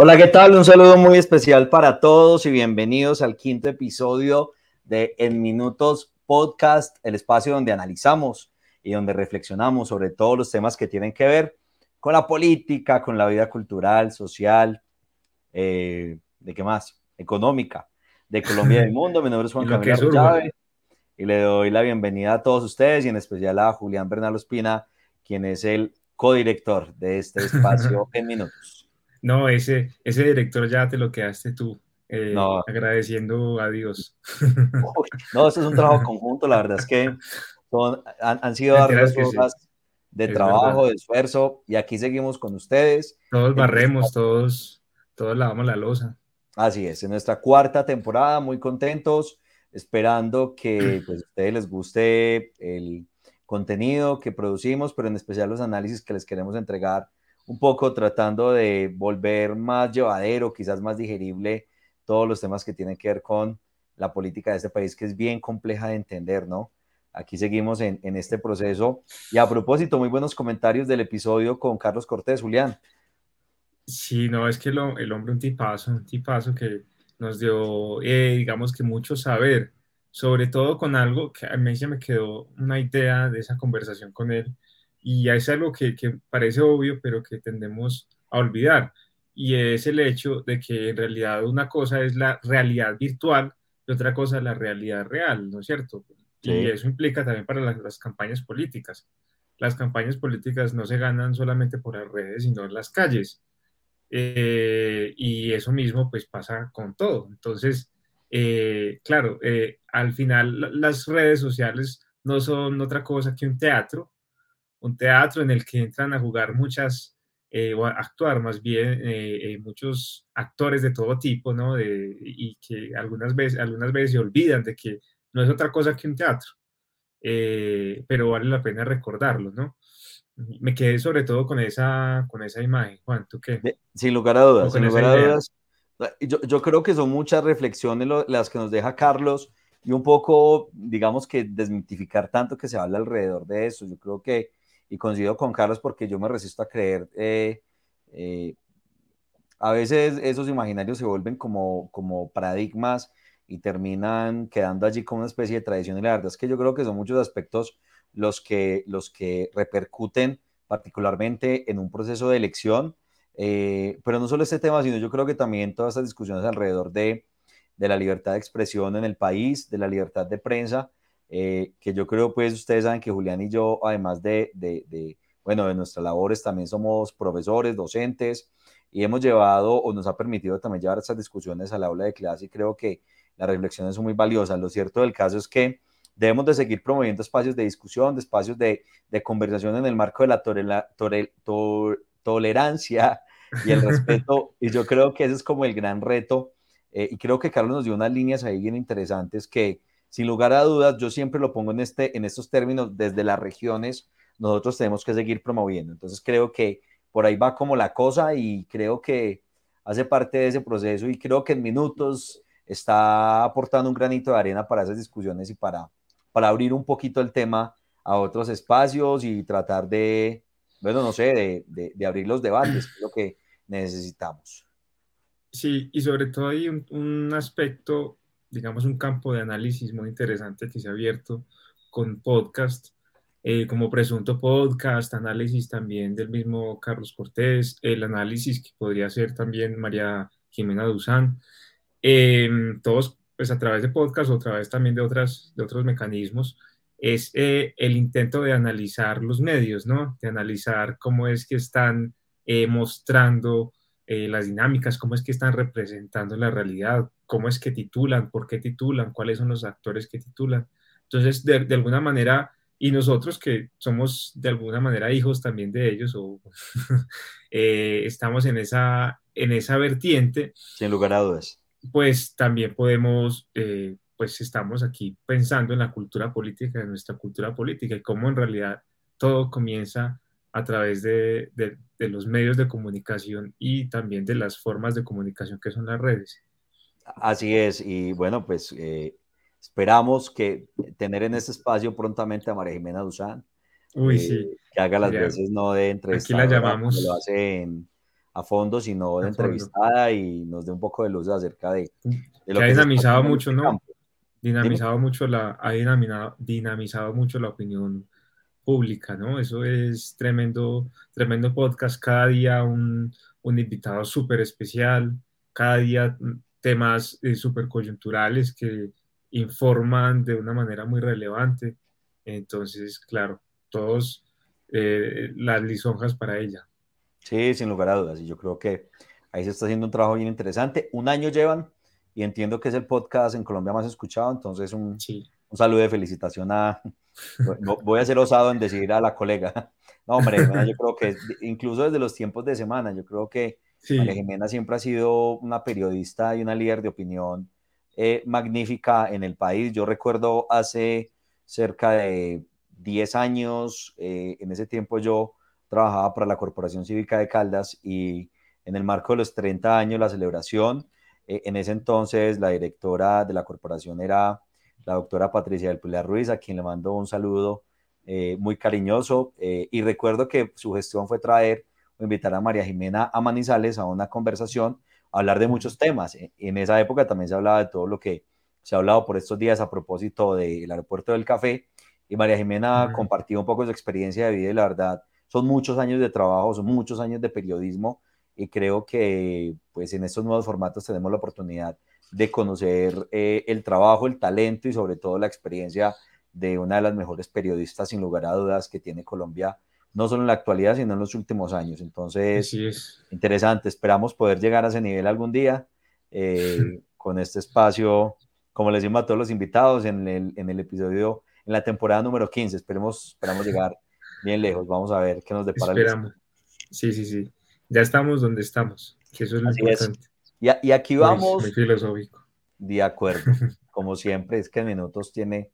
Hola, ¿qué tal? Un saludo muy especial para todos y bienvenidos al quinto episodio de En Minutos Podcast, el espacio donde analizamos y donde reflexionamos sobre todos los temas que tienen que ver con la política, con la vida cultural, social, eh, ¿de qué más? Económica, de Colombia y del mundo. Mi nombre es Juan Camilo Chávez y le doy la bienvenida a todos ustedes y en especial a Julián Bernal Ospina, quien es el codirector de este espacio en minutos. No, ese, ese director ya te lo quedaste tú, eh, agradeciendo a Dios. no, eso es un trabajo conjunto, la verdad es que han, sido varias cosas de trabajo, de esfuerzo, y aquí seguimos con ustedes. Todos barremos, todos, todos lavamos la losa. Así es, en nuestra cuarta temporada, muy contentos, esperando que pues, a ustedes les guste el contenido que producimos, pero en especial los análisis que les queremos entregar un poco tratando de volver más llevadero, quizás más digerible, todos los temas que tienen que ver con la política de este país, que es bien compleja de entender, ¿no? Aquí seguimos en, este proceso. Y a propósito, muy buenos comentarios del episodio con Carlos Cortés, Julián. Sí, no, es que el hombre un tipazo, un tipazo que nos dio, eh, digamos que mucho saber, sobre todo con algo que a mí se me quedó una idea de esa conversación con él, y es algo que, que, parece obvio, pero que tendemos a olvidar. Y es el hecho de que en realidad una cosa es la realidad virtual y otra cosa es la realidad real, ¿no es cierto? Y eso implica también para las, campañas políticas. Las campañas políticas no se ganan solamente por las redes, sino en las calles. Eh, y eso mismo pues pasa con todo. Entonces, eh, claro, eh, al final las redes sociales no son otra cosa que un teatro un teatro en el que entran a jugar muchas, eh, o a actuar más bien eh, eh, muchos actores de todo tipo, ¿no? y que algunas veces, algunas veces se olvidan de que no es otra cosa que un teatro, pero vale la pena recordarlo, ¿no? Me quedé sobre todo con esa, con esa imagen, Juan, ¿tú qué? Sin lugar a dudas, sin lugar a dudas. Yo, yo, creo que son muchas reflexiones las que nos deja Carlos y un poco, digamos que desmitificar tanto que se habla alrededor de eso. Yo creo que y coincido con Carlos porque yo me resisto a creer, eh, eh, a veces esos imaginarios se vuelven como, como paradigmas y terminan quedando allí como una especie de tradición y la verdad es que yo creo que son muchos aspectos los que, los que repercuten particularmente en un proceso de elección, eh, pero no solo este tema, sino yo creo que también todas estas discusiones alrededor de, de la libertad de expresión en el país, de la libertad de prensa, eh, que yo creo, pues ustedes saben que Julián y yo, además de, de, bueno, de nuestras labores, también somos profesores, docentes, y hemos llevado o nos ha permitido también llevar estas discusiones al aula de clase y creo que las reflexiones son muy valiosas. Lo cierto del caso es que debemos de seguir promoviendo espacios de discusión, de espacios de, de conversación en el marco de la tolerancia y el respeto, y yo creo que ese es como el gran reto, eh, y creo que Carlos nos dio unas líneas ahí bien interesantes que sin lugar a dudas, yo siempre lo pongo en, este, en estos términos, desde las regiones, nosotros tenemos que seguir promoviendo. Entonces creo que por ahí va como la cosa y creo que hace parte de ese proceso y creo que en minutos está aportando un granito de arena para esas discusiones y para, para abrir un poquito el tema a otros espacios y tratar de, bueno, no sé, de, de, abrir los debates, lo que necesitamos. Sí, y sobre todo hay un aspecto digamos, un campo de análisis muy interesante que se ha abierto con podcast, eh, como presunto podcast, análisis también del mismo Carlos Cortés, el análisis que podría hacer también María Jimena Duzán, em, todos pues a través de podcast o a través también de, otras, de otros mecanismos, es eh, el intento de analizar los medios, ¿no? De analizar cómo es que están eh, mostrando eh, las dinámicas, cómo es que están representando la realidad, cómo es que titulan, por qué titulan, cuáles son los actores que titulan. Entonces, de, alguna manera, y nosotros que somos de alguna manera hijos también de ellos, o eh, estamos en esa, en esa vertiente. Sin lugar a dudas. Pues también podemos, eh, pues estamos aquí pensando en la cultura política, en nuestra cultura política, y cómo en realidad todo comienza a través de, los medios de comunicación y también de las formas de comunicación que son las redes. Así es, y bueno, pues eh, esperamos que tener en este espacio prontamente a María Jimena Duzán. Uy, eh, sí. Que haga las veces no de entre Aquí la llamamos. Lo hace a fondo, sino de entrevistada y nos dé un poco de luz acerca de, lo que, ha dinamizado mucho, este ¿no? Dinamizado mucho la, ha dinamizado, dinamizado mucho la opinión pública, ¿no? Eso es tremendo, tremendo podcast, cada día un, un invitado súper especial, cada día temas eh, súper coyunturales que informan de una manera muy relevante. Entonces, claro, todos eh, las lisonjas para ella. Sí, sin lugar a dudas. Y yo creo que ahí se está haciendo un trabajo bien interesante. Un año llevan y entiendo que es el podcast en Colombia más escuchado. Entonces, un, un saludo de felicitación a. Voy a ser osado en decir a la colega. No, hombre, yo creo que incluso desde los tiempos de semana, yo creo que Jimena siempre ha sido una periodista y una líder de opinión eh, magnífica en el país. Yo recuerdo hace cerca de 10 años, eh, en ese tiempo yo trabajaba para la Corporación Cívica de Caldas y en el marco de los 30 años, la celebración, eh, en ese entonces la directora de la corporación era la doctora Patricia del Pilar Ruiz, a quien le mando un saludo muy cariñoso y recuerdo que su gestión fue traer invitar a María Jimena a Manizales a una conversación hablar de muchos temas. E, en esa época también se hablaba de todo lo que se ha hablado por estos días a propósito del aeropuerto del café. Y María Jimena compartió un poco su experiencia de vida y la verdad, son muchos años de trabajo, son muchos años de periodismo y creo que pues en estos nuevos formatos tenemos la oportunidad de conocer eh, el trabajo, el talento y sobre todo la experiencia de una de las mejores periodistas sin lugar a dudas que tiene Colombia no solo en la actualidad, sino en los últimos años. Entonces, es. interesante, esperamos poder llegar a ese nivel algún día eh, con este espacio, como les decimos a todos los invitados en el, en el episodio, en la temporada número 15, esperemos, esperamos llegar bien lejos, vamos a ver qué nos depara. Esperamos. Sí, sí, sí, ya estamos donde estamos, que eso es lo importante. Y, y, aquí vamos. Muy, filosófico. De acuerdo, como siempre, es que en minutos tiene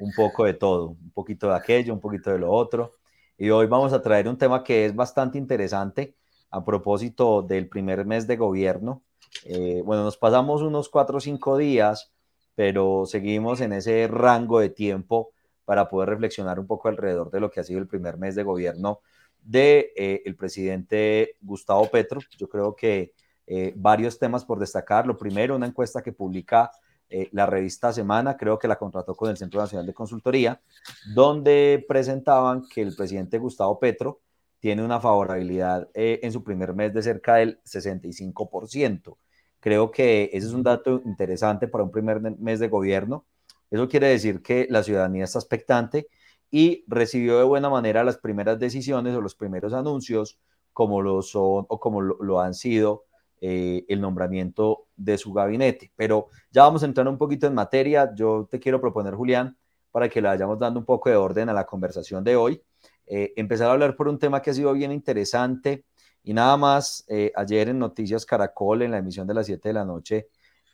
un poco de todo, un poquito de aquello, un poquito de lo otro y hoy vamos a traer un tema que es bastante interesante a propósito del primer mes de gobierno. Eh, bueno, nos pasamos unos cuatro o cinco días, pero seguimos en ese rango de tiempo para poder reflexionar un poco alrededor de lo que ha sido el primer mes de gobierno de eh, el presidente Gustavo Petro. Yo creo que eh, varios temas por destacar. Lo primero, una encuesta que publica eh, la revista Semana, creo que la contrató con el Centro Nacional de Consultoría, donde presentaban que el presidente Gustavo Petro tiene una favorabilidad eh, en su primer mes de cerca del 65%. Creo que ese es un dato interesante para un primer mes de gobierno. Eso quiere decir que la ciudadanía está expectante y recibió de buena manera las primeras decisiones o los primeros anuncios como lo son o como lo han sido eh, el nombramiento de su gabinete. Pero ya vamos a entrar un poquito en materia. Yo te quiero proponer, Julián, para que le vayamos dando un poco de orden a la conversación de hoy. Eh, empezar a hablar por un tema que ha sido bien interesante y nada más, eh, ayer en Noticias Caracol, en la emisión de las 7 de la noche,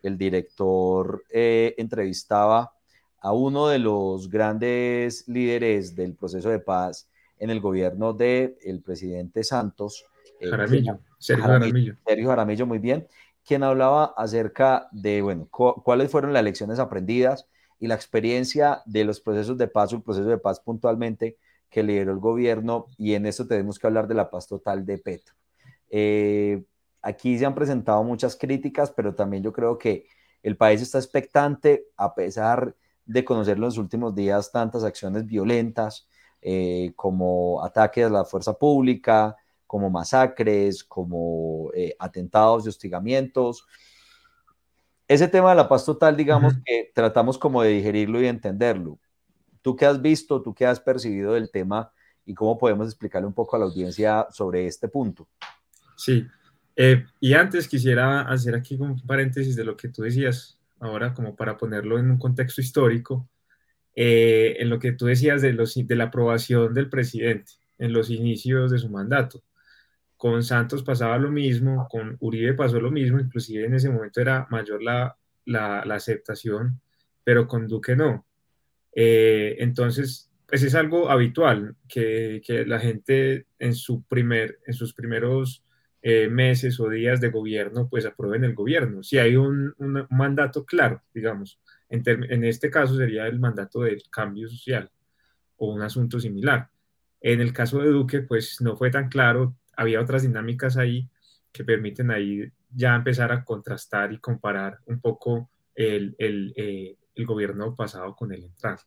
el director entrevistaba a uno de los grandes líderes del proceso de paz en el gobierno del el presidente Santos, Jaramillo, Sergio Jaramillo. Sergio Jaramillo, muy bien, quien hablaba acerca de, bueno, cuáles fueron las lecciones aprendidas y la experiencia de los procesos de paz, el proceso de paz puntualmente que lideró el gobierno, y en esto tenemos que hablar de la paz total de Petro. Eh, aquí se han presentado muchas críticas, pero también yo creo que el país está expectante, a pesar de conocer los últimos días tantas acciones violentas, eh, como ataques a la fuerza pública, como masacres, como eh, atentados y hostigamientos. Ese tema de la paz total, digamos que tratamos como de digerirlo y entenderlo. ¿Tú qué has visto, tú qué has percibido del tema y cómo podemos explicarle un poco a la audiencia sobre este punto? Sí, eh, y antes quisiera hacer aquí un paréntesis de lo que tú decías ahora, como para ponerlo en un contexto histórico, eh, en lo que tú decías de, los, de la aprobación del presidente en los inicios de su mandato. Con Santos pasaba lo mismo, con Uribe pasó lo mismo, inclusive en ese momento era mayor la, aceptación, pero con Duque no. Eh, entonces, pues es algo habitual que, la gente en, su primer, en sus primeros eh, meses o días de gobierno, pues aprueben el gobierno. Si hay un, un mandato claro, digamos, en, en, este caso sería el mandato del cambio social o un asunto similar. En el caso de Duque, pues no fue tan claro, había otras dinámicas ahí que permiten ahí ya empezar a contrastar y comparar un poco el, el, eh, el gobierno pasado con el entrante.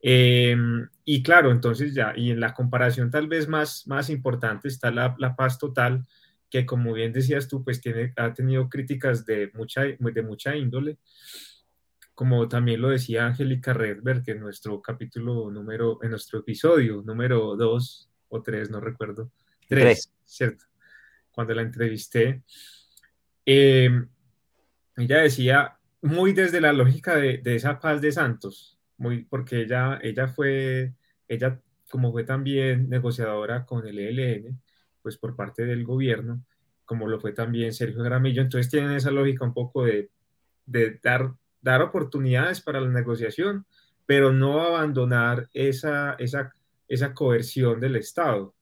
Em, y claro, entonces ya, y en la comparación tal vez más, más importante está la, la paz total, que como bien decías tú, pues tiene, ha tenido críticas de mucha, de mucha índole, como también lo decía Angélica Redberg en nuestro capítulo número, en nuestro episodio número 2 o 3, no recuerdo, 3, ¿cierto? Cuando la entrevisté, em, ella decía, muy desde la lógica de, de esa paz de Santos, muy, porque ella, ella fue, ella como fue también negociadora con el ELN, pues por parte del gobierno, como lo fue también Sergio Gramillo, entonces tienen esa lógica un poco de, de dar, dar oportunidades para la negociación, pero no abandonar esa, esa, esa coerción del Estado.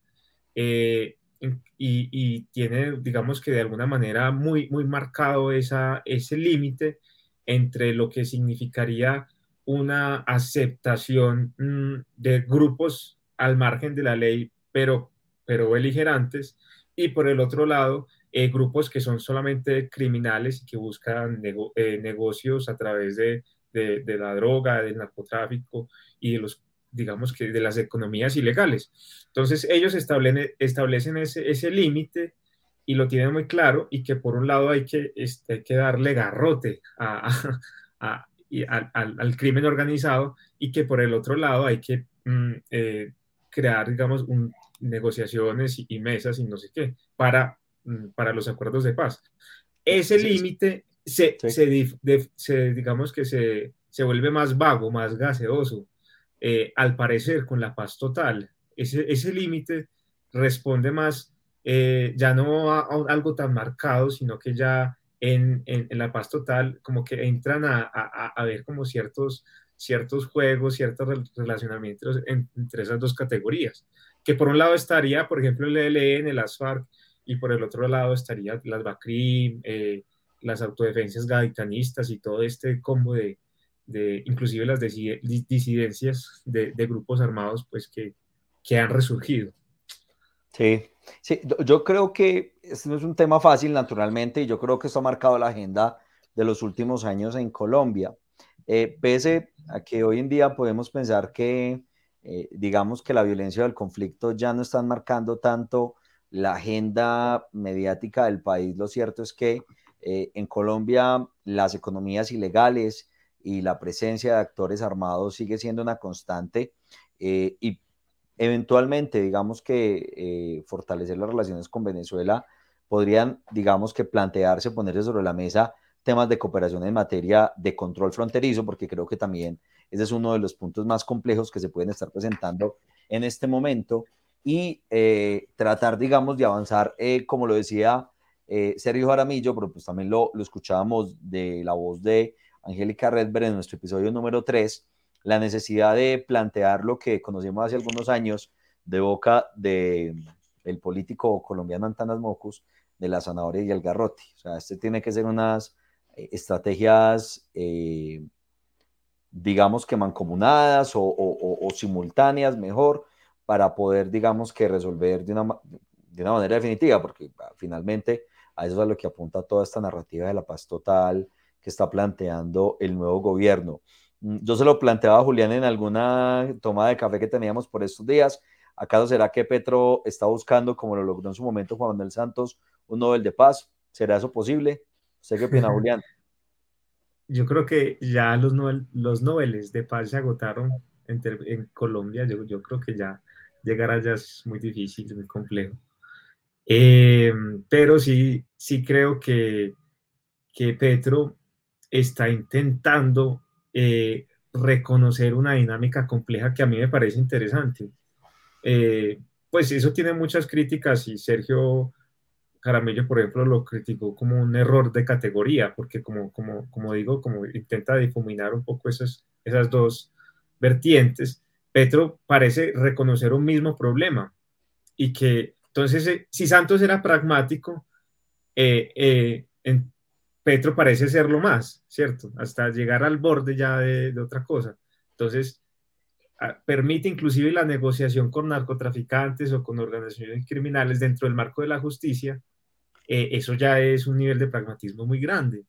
Eh, y, y, tiene, digamos que de alguna manera, muy, muy marcado esa, ese límite entre lo que significaría una aceptación mm, de grupos al margen de la ley, pero, pero beligerantes, y por el otro lado, eh, grupos que son solamente criminales y que buscan eh, negocios a través de, de, la droga, del narcotráfico y de los digamos que de las economías ilegales. Entonces ellos establecen, establecen ese, ese límite y lo tienen muy claro y que por un lado hay que, este, hay que darle garrote a, a, al, crimen organizado y que por el otro lado hay que mm, eh, crear, digamos, negociaciones y, mesas y no sé qué para, mm, para los acuerdos de paz. Ese límite se, se, digamos que se, se, vuelve más vago, más gaseoso, eh, al parecer con la paz total. Ese, límite responde más eh, ya no a, algo tan marcado, sino que ya en, en, la paz total, como que entran a, ver como ciertos, juegos, ciertos relacionamientos entre esas dos categorías. Que por un lado estaría, por ejemplo, el ELN, el ASFARC, y por el otro lado estaría las BACRIM, eh, las autodefensas gaditanistas y todo este combo de, de inclusive las disidencias de, grupos armados, pues que, que han resurgido. Sí, Sí, yo creo que este no es un tema fácil, naturalmente, y yo creo que esto ha marcado la agenda de los últimos años en Colombia. Eh, pese a que hoy en día podemos pensar que, eh, digamos que la violencia del conflicto ya no están marcando tanto la agenda mediática del país, lo cierto es que eh, en Colombia las economías ilegales y la presencia de actores armados sigue siendo una constante y Eventualmente, digamos que eh, fortalecer las relaciones con Venezuela podrían, digamos que plantearse, ponerse sobre la mesa temas de cooperación en materia de control fronterizo, porque creo que también ese es uno de los puntos más complejos que se pueden estar presentando en este momento y eh, tratar, digamos, de avanzar, eh, como lo decía Sergio Jaramillo, pero pues también lo, lo escuchábamos de la voz de Angélica Redberg en nuestro episodio número 3, la necesidad de plantear lo que conocimos hace algunos años de boca de el político colombiano Antanas Mocus de la zanahoria y el garrote. O sea, este tiene que ser unas eh, estrategias, eh, digamos que mancomunadas o, simultáneas mejor para poder, digamos que resolver de una, de una manera definitiva, porque ah, finalmente a eso es a lo que apunta toda esta narrativa de la paz total que está planteando el nuevo gobierno. Mm, yo se lo planteaba a Julián en alguna toma de café que teníamos por estos días. ¿Acaso será que Petro está buscando, como lo logró en su momento Juan Manuel Santos, un Nobel de Paz? ¿Será eso posible? ¿Usted qué opina, Julián? Yo creo que ya los, Nobel, los Nobeles de Paz se agotaron en, Colombia. Yo, yo, creo que ya llegar allá es muy difícil, muy complejo. Eh, pero sí, sí creo que, que Petro está intentando eh, reconocer una dinámica compleja que a mí me parece interesante. Eh, pues eso tiene muchas críticas y Sergio Caramello, por ejemplo, lo criticó como un error de categoría, porque como, como, como digo, como intenta difuminar un poco esas, esas dos vertientes, Petro parece reconocer un mismo problema y que entonces, eh, si Santos era pragmático, en, Petro parece serlo más, ¿cierto? Hasta llegar al borde ya de, otra cosa. Entonces, permite inclusive la negociación con narcotraficantes o con organizaciones criminales dentro del marco de la justicia, eh, eso ya es un nivel de pragmatismo muy grande,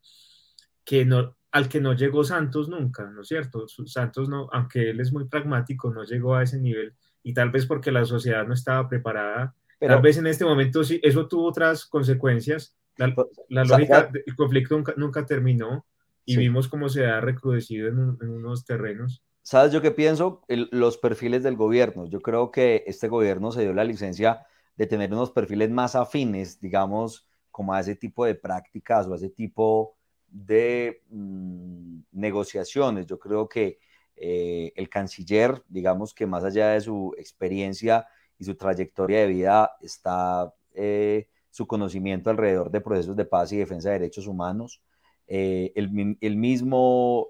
que no, al que no llegó Santos nunca, ¿no es cierto? Santos, no, aunque él es muy pragmático, no llegó a ese nivel y tal vez porque la sociedad no estaba preparada. Pero, tal vez en este momento sí, eso tuvo otras consecuencias. La, pues, lógica del conflicto nunca, terminó y vimos cómo se ha recrudecido en, unos terrenos. ¿Sabes yo qué pienso? los perfiles del gobierno. Yo creo que este gobierno se dio la licencia de tener unos perfiles más afines, digamos, como a ese tipo de prácticas o a ese tipo de mm, negociaciones. Yo creo que eh, el canciller, digamos que más allá de su experiencia y su trayectoria de vida, está eh, su conocimiento alrededor de procesos de paz y defensa de derechos humanos. Eh, el, el, mismo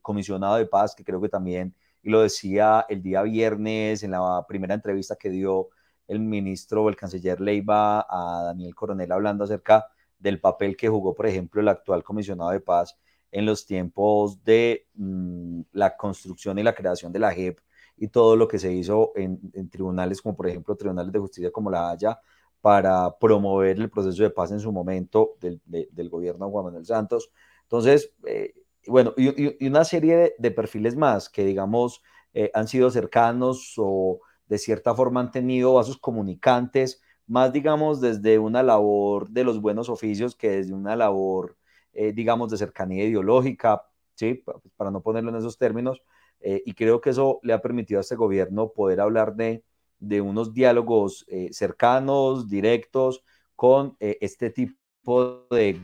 comisionado de paz, que creo que también, y lo decía el día viernes en la primera entrevista que dio el ministro o el canciller Leiva a Daniel Coronel hablando acerca del papel que jugó, por ejemplo, el actual comisionado de paz en los tiempos de mm, la construcción y la creación de la JEP y todo lo que se hizo en, tribunales como por ejemplo tribunales de justicia como la Haya para promover el proceso de paz en su momento del, gobierno de Juan Manuel Santos. Entonces, eh, bueno, y, una serie de, perfiles más que digamos eh, han sido cercanos o de cierta forma han tenido vasos comunicantes, más digamos desde una labor de los buenos oficios que desde una labor, eh, digamos, de cercanía ideológica, ¿sí? para no ponerlo en esos términos. Eh, y creo que eso le ha permitido a este gobierno poder hablar de, de unos diálogos eh, cercanos, directos, con este tipo de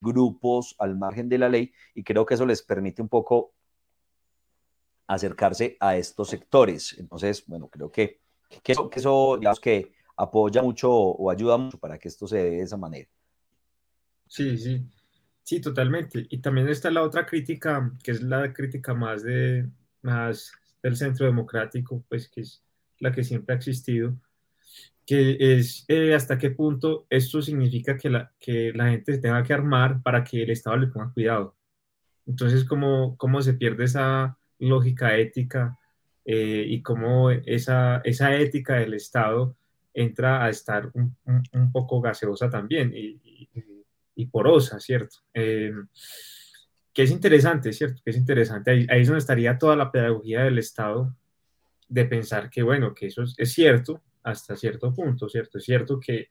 grupos al margen de la ley y creo que eso les permite un poco acercarse a estos sectores. Entonces, bueno, creo que, que, eso, que eso, digamos que apoya mucho o ayuda mucho para que esto se dé de esa manera. Sí, sí, sí, totalmente. Y también está la otra crítica, que es la crítica más, de, más del centro democrático, pues que es la que siempre ha existido, que es eh, hasta qué punto esto significa que la, que la gente se tenga que armar para que el Estado le ponga cuidado. Entonces, ¿cómo, cómo se pierde esa lógica ética eh, y cómo esa, esa ética del Estado entra a estar un, un, poco gaseosa también y, y, porosa, ¿cierto? Eh, que es interesante, ¿cierto? Que es interesante. Ahí, ahí, es donde estaría toda la pedagogía del Estado de pensar que, bueno, que eso es, cierto hasta cierto punto, ¿cierto? Es cierto que,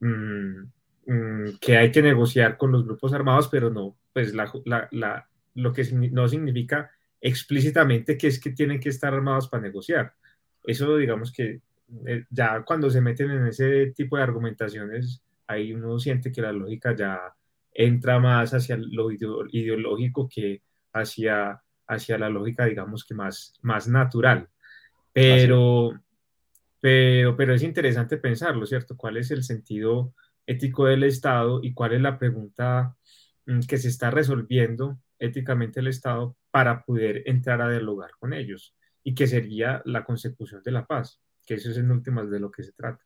mm, mm, que hay que negociar con los grupos armados, pero no, pues la, la, lo que no significa explícitamente que es que tienen que estar armados para negociar. Eso digamos que eh, ya cuando se meten en ese tipo de argumentaciones, ahí uno siente que la lógica ya entra más hacia lo ideológico que hacia, hacia la lógica, digamos que más, más natural. Pero, pero, pero es interesante pensarlo, ¿cierto? ¿Cuál es el sentido ético del Estado y cuál es la pregunta mm, que se está resolviendo éticamente el Estado para poder entrar a dialogar con ellos y que sería la consecución de la paz que eso es en últimas de lo que se trata.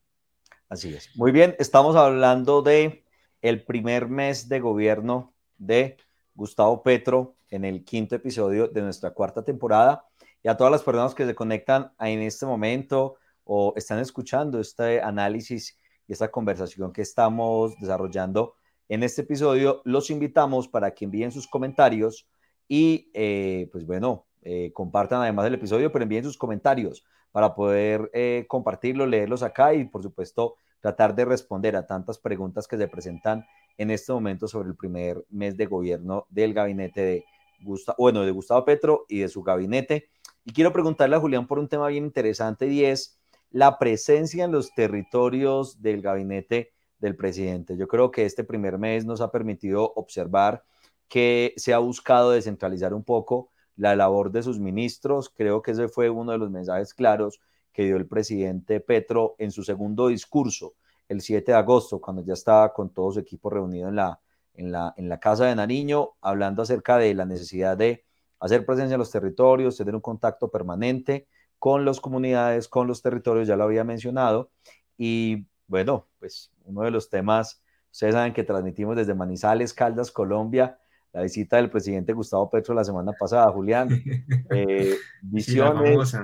Así es. Muy bien, estamos hablando de el primer mes de gobierno de Gustavo Petro en el quinto episodio de nuestra cuarta temporada. Y a todas las personas que se conectan en este momento o están escuchando este análisis y esta conversación que estamos desarrollando en este episodio, los invitamos para que envíen sus comentarios y, eh, pues bueno, eh, compartan además el episodio, pero envíen sus comentarios para poder eh, compartirlo, leerlos acá y por supuesto tratar de responder a tantas preguntas que se presentan en este momento sobre el primer mes de gobierno del gabinete de Gustavo, bueno, de Gustavo Petro y de su gabinete. Y quiero preguntarle a Julián por un tema bien interesante y es la presencia en los territorios del gabinete del presidente. Yo creo que este primer mes nos ha permitido observar que se ha buscado descentralizar un poco la labor de sus ministros. Creo que ese fue uno de los mensajes claros que dio el presidente Petro en su segundo discurso el 7 de agosto, cuando ya estaba con todo su equipo reunido en la, en la, en la Casa de Nariño, hablando acerca de la necesidad de hacer presencia en los territorios, tener un contacto permanente con las comunidades, con los territorios, ya lo había mencionado. Y bueno, pues uno de los temas, ustedes saben que transmitimos desde Manizales, Caldas, Colombia, la visita del presidente Gustavo Petro la semana pasada, Julián. Eh, visiones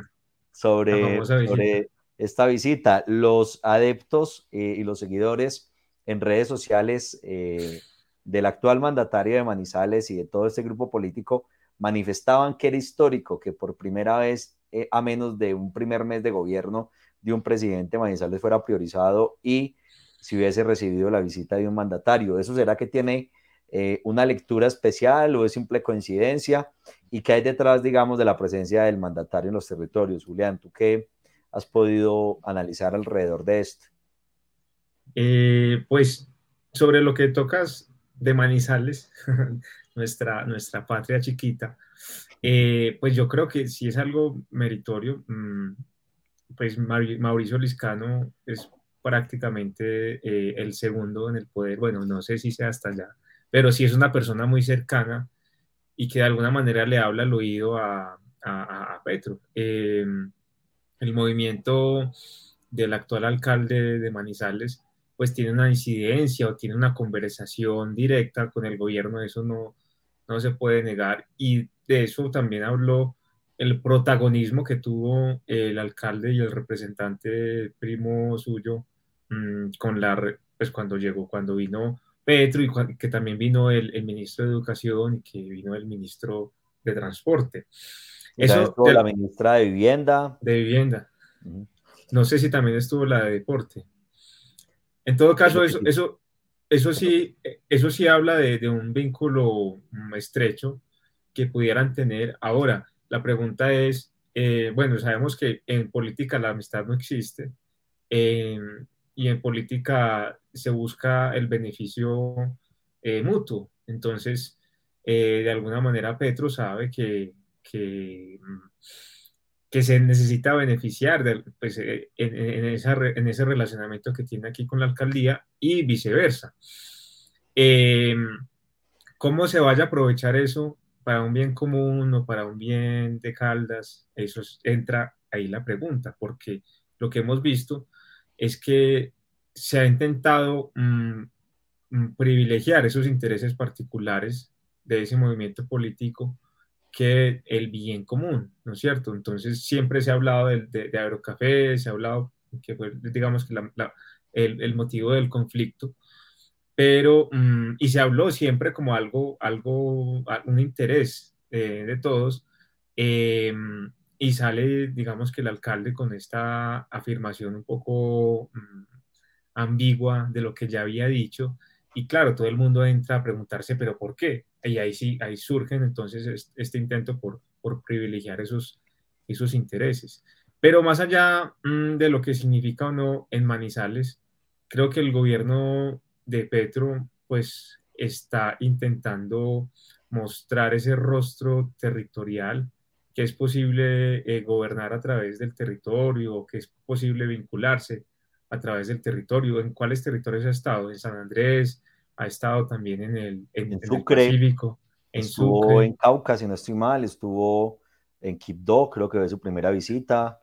sobre, sobre esta visita. Los adeptos eh, y los seguidores en redes sociales eh, del actual mandatario de Manizales y de todo este grupo político manifestaban que era histórico que por primera vez, eh, a menos de un primer mes de gobierno de un presidente, Manizales fuera priorizado y si hubiese recibido la visita de un mandatario. ¿Eso será que tiene eh, una lectura especial o es simple coincidencia? ¿Y qué hay detrás, digamos, de la presencia del mandatario en los territorios? Julián, ¿tú qué has podido analizar alrededor de esto? Eh, pues sobre lo que tocas de Manizales, nuestra, nuestra patria chiquita, eh, pues yo creo que si es algo meritorio. Mm, pues Mauricio Liscano es prácticamente eh, el segundo en el poder, bueno, no sé si sea hasta allá, pero sí es una persona muy cercana y que de alguna manera le habla al oído a, a, Petro. Em, el movimiento del actual alcalde de Manizales pues tiene una incidencia o tiene una conversación directa con el gobierno, eso no, no se puede negar. Y de eso también habló el protagonismo que tuvo el alcalde y el representante primo suyo mm, con la, pues cuando llegó, cuando vino Petro y que también vino el, ministro de Educación y que vino el ministro de Transporte. Eso, la ministra de Vivienda. De Vivienda. No sé si también estuvo la de Deporte. En todo caso, eso, eso, eso, sí, eso sí habla de, de un vínculo estrecho que pudieran tener. Ahora, la pregunta es, eh, bueno, sabemos que en política la amistad no existe em, y en política se busca el beneficio eh, mutuo. Entonces, eh, de alguna manera Petro sabe que, que, se necesita beneficiar de, pues, en, en, ese relacionamiento que tiene aquí con la alcaldía y viceversa. Em, ¿Cómo se vaya a aprovechar eso? para un bien común o para un bien de Caldas, eso entra ahí la pregunta, porque lo que hemos visto es que se ha intentado mm, mm, privilegiar esos intereses particulares de ese movimiento político que el bien común, ¿no es cierto? Entonces siempre se ha hablado de, de, Aerocafé, se ha hablado que digamos que el, el, motivo del conflicto, pero, mm, y se habló siempre como algo, algo, un interés eh, de todos, em, y sale, digamos que el alcalde con esta afirmación un poco mm, ambigua de lo que ya había dicho, y claro, todo el mundo entra a preguntarse, pero ¿por qué? Y ahí sí, ahí surgen entonces este intento por, por privilegiar esos, esos intereses. Pero más allá mm, de lo que significa o no en Manizales, creo que el gobierno de Petro, pues está intentando mostrar ese rostro territorial, que es posible eh, gobernar a través del territorio, que es posible vincularse a través del territorio. ¿En cuáles territorios ha estado? En San Andrés, ha estado también en el, en, Sucre, estuvo en Cauca, si no estoy mal, estuvo en Quibdó, creo que fue su primera visita.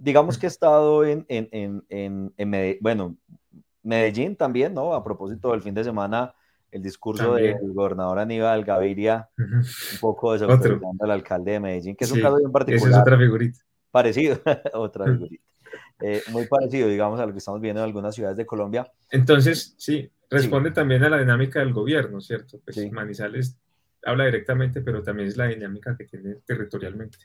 digamos que ha estado en, en, en, en, bueno, Medellín también, ¿no? A propósito del fin de semana, el discurso del gobernador Aníbal Gaviria, un poco desautorizando al alcalde de Medellín, que es un caso bien particular. es otra figurita. Parecido, otra figurita. Eh, muy parecido, digamos, a lo que estamos viendo en algunas ciudades de Colombia. Entonces, sí, responde también a la dinámica del gobierno, ¿cierto? Pues Manizales habla directamente, pero también es la dinámica que tiene territorialmente.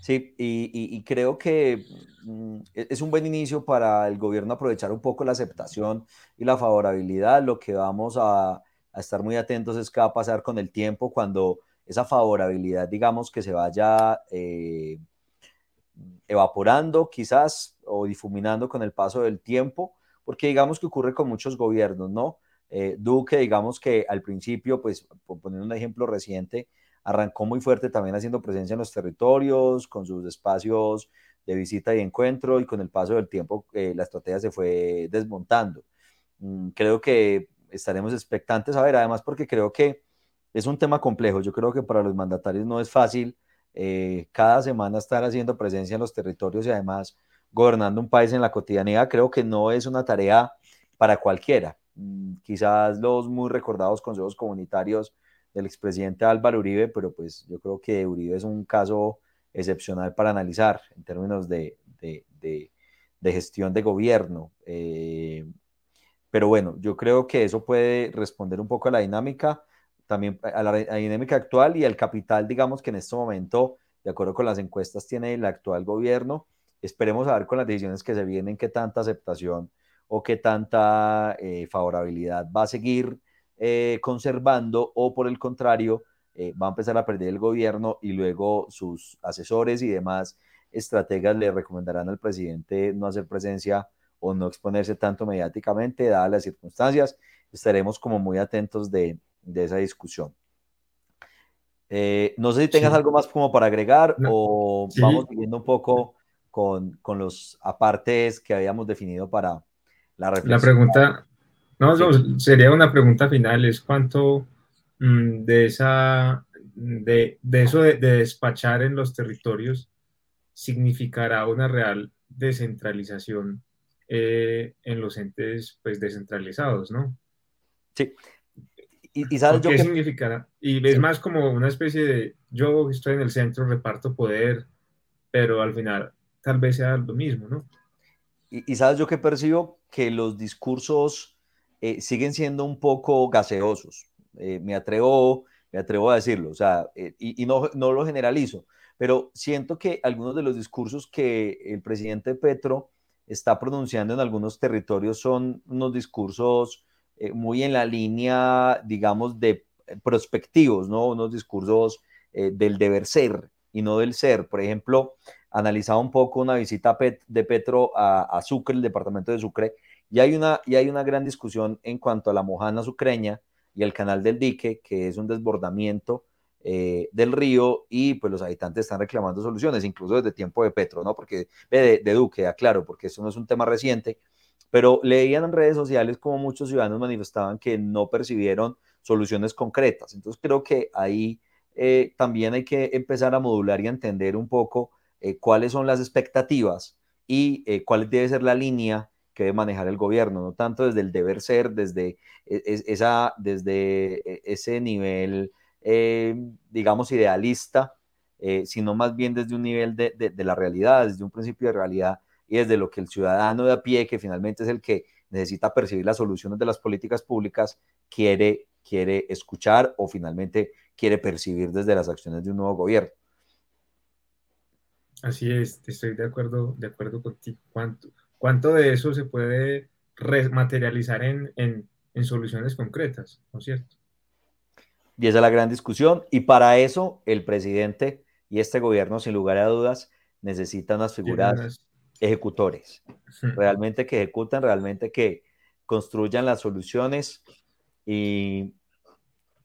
Sí, y, creo que mm, e, es un buen inicio para el gobierno aprovechar un poco la aceptación y la favorabilidad. Lo que vamos a, estar muy atentos es qué va a pasar con el tiempo cuando esa favorabilidad, digamos, que se vaya eh, evaporando quizás o difuminando con el paso del tiempo, porque digamos que ocurre con muchos gobiernos, ¿no? Eh, Duque, digamos que al principio, pues, por poner un ejemplo reciente, arrancó muy fuerte también haciendo presencia en los territorios, con sus espacios de visita y encuentro, y con el paso del tiempo eh, la estrategia se fue desmontando. Mm, creo que estaremos expectantes a ver, además porque creo que es un tema complejo. Yo creo que para los mandatarios no es fácil eh, cada semana estar haciendo presencia en los territorios y además gobernando un país en la cotidianidad. Creo que no es una tarea para cualquiera. Mm, quizás los muy recordados consejos comunitarios del expresidente Álvaro Uribe, pero pues yo creo que Uribe es un caso excepcional para analizar en términos de, de, gestión de gobierno. Eh, pero bueno, yo creo que eso puede responder un poco a la dinámica, también a la, dinámica actual y al capital, digamos que en este momento, de acuerdo con las encuestas, tiene el actual gobierno. Esperemos a ver con las decisiones que se vienen qué tanta aceptación o qué tanta eh, favorabilidad va a seguir eh, conservando o por el contrario eh, va a empezar a perder el gobierno y luego sus asesores y demás estrategas le recomendarán al presidente no hacer presencia o no exponerse tanto mediáticamente, dadas las circunstancias. Estaremos como muy atentos de, esa discusión. Eh, no sé si tengas algo más como para agregar o vamos siguiendo un poco con, los apartes que habíamos definido para la reflexión. La pregunta, no, sería una pregunta final, es cuánto mm, de esa, de, eso de despachar en los territorios significará una real descentralización eh, en los entes pues descentralizados, ¿no? Sí. ¿Y, sabes yo qué significará? Y es más como una especie de, yo estoy en el centro, reparto poder, pero al final tal vez sea lo mismo, ¿no? Y, sabes yo que percibo que los discursos eh, siguen siendo un poco gaseosos. Eh, me atrevo, me atrevo a decirlo, o sea, y, y no, no lo generalizo, pero siento que algunos de los discursos que el presidente Petro está pronunciando en algunos territorios son unos discursos eh, muy en la línea, digamos, de prospectivos, ¿no? Unos discursos eh, del deber ser y no del ser. Por ejemplo, analizaba un poco una visita de Petro a, Sucre, el departamento de Sucre, y hay, una, y hay una gran discusión en cuanto a la mojana sucreña y el canal del dique, que es un desbordamiento eh, del río y pues los habitantes están reclamando soluciones, incluso desde tiempo de Petro, ¿no? Porque de, Duque, aclaro, porque eso no es un tema reciente, pero leían en redes sociales como muchos ciudadanos manifestaban que no percibieron soluciones concretas. Entonces creo que ahí eh, también hay que empezar a modular y entender un poco eh, cuáles son las expectativas y cuál debe ser la línea que debe manejar el gobierno, no tanto desde el deber ser, desde, e, esa, desde e, ese nivel eh, digamos, idealista, eh, sino más bien desde un nivel de, de, la realidad, desde un principio de realidad y desde lo que el ciudadano de a pie, que finalmente es el que necesita percibir las soluciones de las políticas públicas, quiere, quiere escuchar o finalmente quiere percibir desde las acciones de un nuevo gobierno. Así es, estoy de acuerdo, de acuerdo contigo. ¿Cuánto, cuánto de eso se puede materializar en, en, en soluciones concretas, ¿no es cierto? Y esa es la gran discusión. Y para eso el presidente y este gobierno, sin lugar a dudas, necesitan unas figuras ejecutores, realmente que ejecuten, realmente que construyan las soluciones. ¿Y